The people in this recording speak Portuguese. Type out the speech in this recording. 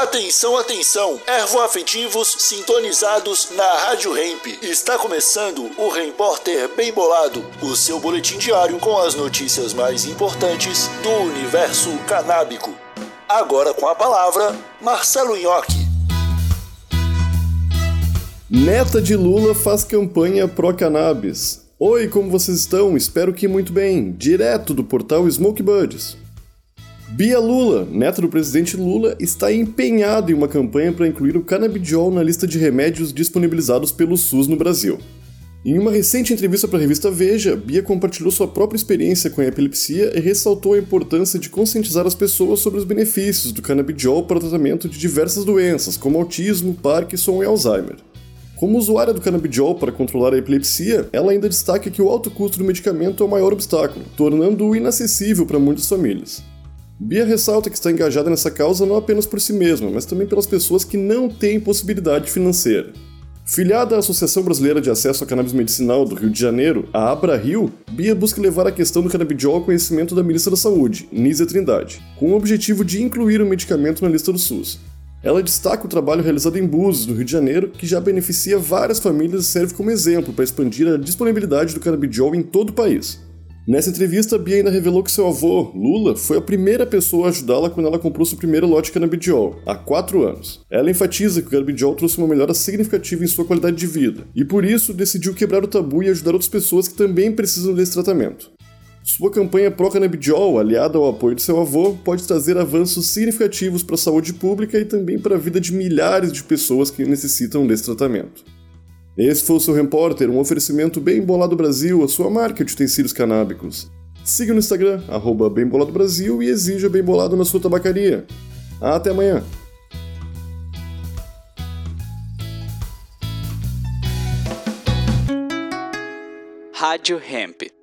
Atenção, atenção! Ervoafetivos sintonizados na Rádio Hemp. Está começando o Repórter Bem Bolado, o seu boletim diário com as notícias mais importantes do universo canábico. Agora com a palavra, Marcelo Nhoque. Neta de Lula faz campanha pró-cannabis. Oi, como vocês estão? Espero que muito bem. Direto do portal Smoke Buds. Bia Lula, neta do presidente Lula, está empenhada em uma campanha para incluir o canabidiol na lista de remédios disponibilizados pelo SUS no Brasil. Em uma recente entrevista para a revista Veja, Bia compartilhou sua própria experiência com a epilepsia e ressaltou a importância de conscientizar as pessoas sobre os benefícios do canabidiol para o tratamento de diversas doenças, como autismo, Parkinson e Alzheimer. Como usuária do canabidiol para controlar a epilepsia, ela ainda destaca que o alto custo do medicamento é o maior obstáculo, tornando-o inacessível para muitas famílias. Bia ressalta que está engajada nessa causa não apenas por si mesma, mas também pelas pessoas que não têm possibilidade financeira. Filiada à Associação Brasileira de Acesso a Cannabis Medicinal do Rio de Janeiro, a AbraRio, Bia busca levar a questão do canabidiol ao conhecimento da ministra da Saúde, Nízia Trindade, com o objetivo de incluir o medicamento na lista do SUS. Ela destaca o trabalho realizado em Búzios, no Rio de Janeiro, que já beneficia várias famílias e serve como exemplo para expandir a disponibilidade do canabidiol em todo o país. Nessa entrevista, Bia ainda revelou que seu avô, Lula, foi a primeira pessoa a ajudá-la quando ela comprou seu primeiro lote canabidiol, há 4 anos. Ela enfatiza que o canabidiol trouxe uma melhora significativa em sua qualidade de vida, e por isso decidiu quebrar o tabu e ajudar outras pessoas que também precisam desse tratamento. Sua campanha pró-canabidiol, aliada ao apoio de seu avô, pode trazer avanços significativos para a saúde pública e também para a vida de milhares de pessoas que necessitam desse tratamento. Esse foi o seu repórter, um oferecimento bem bolado Brasil, a sua marca de utensílios canábicos. Siga no Instagram, arroba Bem Bolado Brasil e exija Bem Bolado na sua tabacaria. Até amanhã! Rádio Hemp.